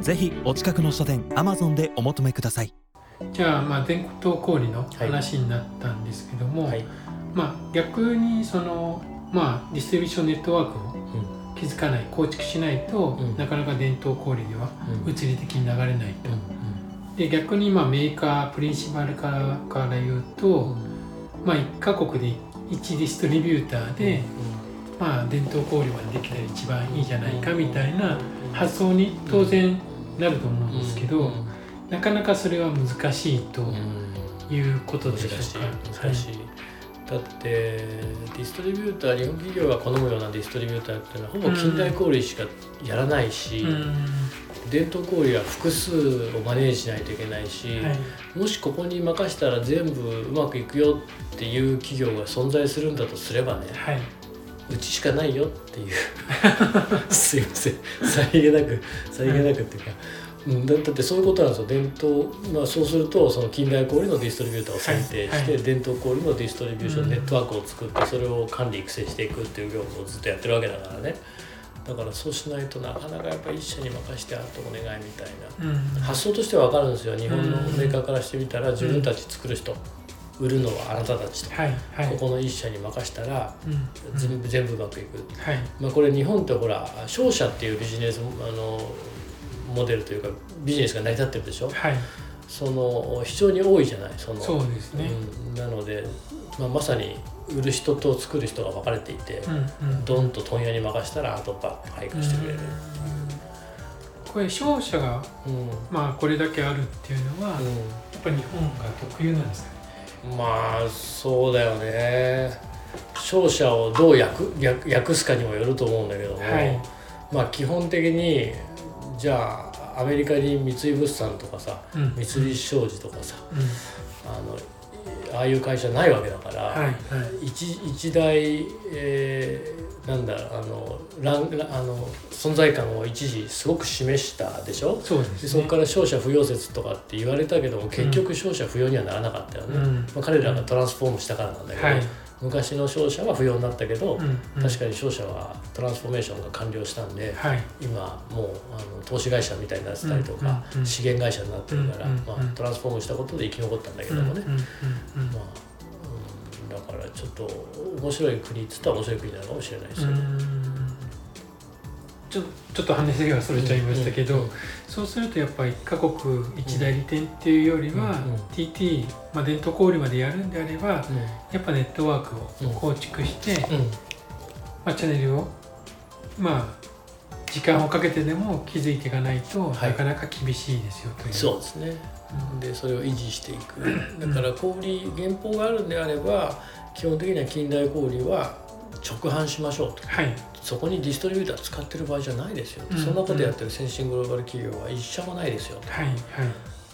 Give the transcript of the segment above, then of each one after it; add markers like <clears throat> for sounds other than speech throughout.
ぜひお近くの書店アマゾンでお求めください。じゃあまあ伝統小売の話になったんですけども、はい、まあ逆にそのまあ distribution network を築かない構築しないと、うん、なかなか伝統小売では物理的に流れないと、うん、で逆にまあメーカー principal からから言うと、まあ1カ国で1ディストリビューターで、まあ伝統小売までできたら一番いいじゃないかみたいな発想に当然なると思うんですけど、なかなかそれは難しいということでしょうか。難しい、だってディストリビューター日本企業が好むようなディストリビューターっていうのはほぼ近代小売しかやらないし、伝統小売は複数をマネージしないといけないし、はい、もしここに任したら全部うまくいくよっていう企業が存在するんだとすればね、はい、うちしかないよっていう。<laughs> すいません。さりげなくさりげなくっていうか、うん、だってそういうことなんですよ。伝統、まあ、そうするとその近代小売のディストリビューターを選定して、はい、伝統小売のディストリビューションネットワークを作ってそれを管理育成していくっていう業務をずっとやってるわけだからね。だからそうしないとなかなかやっぱり一社に任してあとお願いみたいな、うん、発想としては分かるんですよ。日本のメーカーからしてみたら自分たち作る人、売るのはあなたたちと、はいはい、ここの一社に任したら、うん、全部全部うまくいく、はい、まあ、これ日本ってほら商社っていうビジネスあのモデルというかビジネスが成り立ってるでしょ、はい、その非常に多いじゃない？そのそうですね、うん、なので、まあ、まさに売る人と作る人が分かれていて、うんうん、ドンと問屋に任したらあとバッと配下してくれる。これ商社が、うん、まあこれだけあるっていうのは、うん、やっぱり日本が特有なんですかね？まあそうだよね。勝者をどう訳訳すかにもよると思うんだけども、はい、まあ基本的にじゃあアメリカに三井物産とかさ、うん、三菱商事とかさ、うん、あのああいう会社ないわけだから、はいはい、一一大、えー、なんだあのランあの存在感を一時すごく示したでしょ？そうです、ね、そこから勝者不要説とかって言われたけども結局勝者不要にはならなかったよね、うん、まあ、彼らがトランスフォームしたからなんだけど、はい昔の商社は不要になったけど、うんうん、確かに商社はトランスフォーメーションが完了したんで、はい、今もうあの投資会社みたいになってたりとか、資源会社になってるから、まあ、トランスフォームしたことで生き残ったんだけどもね、まあうん、だからちょっと面白い国っつったら面白い国なのかもしれないですよね。ちょちょっと話がそれちゃいましたけど、そうするとやっぱり各国一代理店っていうよりは、TT、まあ、伝統小売までやるんであれば、うん、やっぱネットワークを構築して、まあ、チャンネルをまあ時間をかけてでも気づいていかないと、はい、なかなか厳しいですよという。そうですね、でそれを維持していく。だから <clears throat> 小売原稿があるんであれば基本的には近代小売は直販しましょうと、はい、そこにディストリビューター使ってる場合じゃないですよ、うん、そん。なことやってる先進グローバル企業は一社もないですよ、はいはい、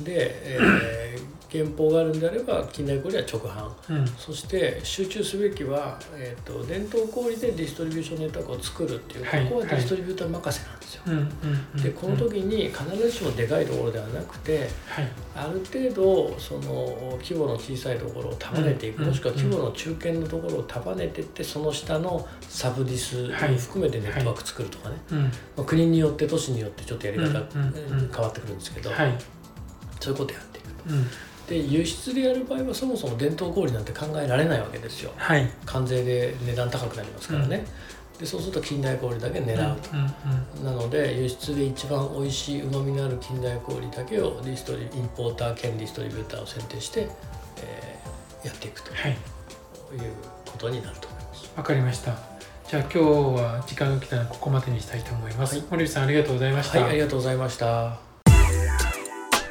で、えー、原稿があるんであれば近代小売は直販、うん、そして集中すべきは、えーと、伝統小売でディストリビューションネットワークを作るっていう、はい、ここはディストリビューター任せなんですよ。はい、でこの時に必ずしもでかいところではなくて、はい、ある程度その規模の小さいところを束ねていく、もしくは規模の中堅のところを束ねていってその下のサブディス含めてネットワーク作るとかね、まあ、国によって都市によってちょっとやり方変わってくるんですけど、そういうことやっていくと。で輸出でやる場合はそもそも伝統小売なんて考えられないわけですよ、はい、関税で値段高くなりますからね、うん、でそうすると近代小売だけ狙う。と、うんうんうん、なので輸出で一番おいしいうまみのある近代小売だけをディストリインポーター兼ディストリビューターを選定して、えー、やっていくと、はい、いうことになると思います。わかりました。じゃあ今日は時間が来たのでここまでにしたいと思います、はい、森内さんありがとうございました。はいありがとうございました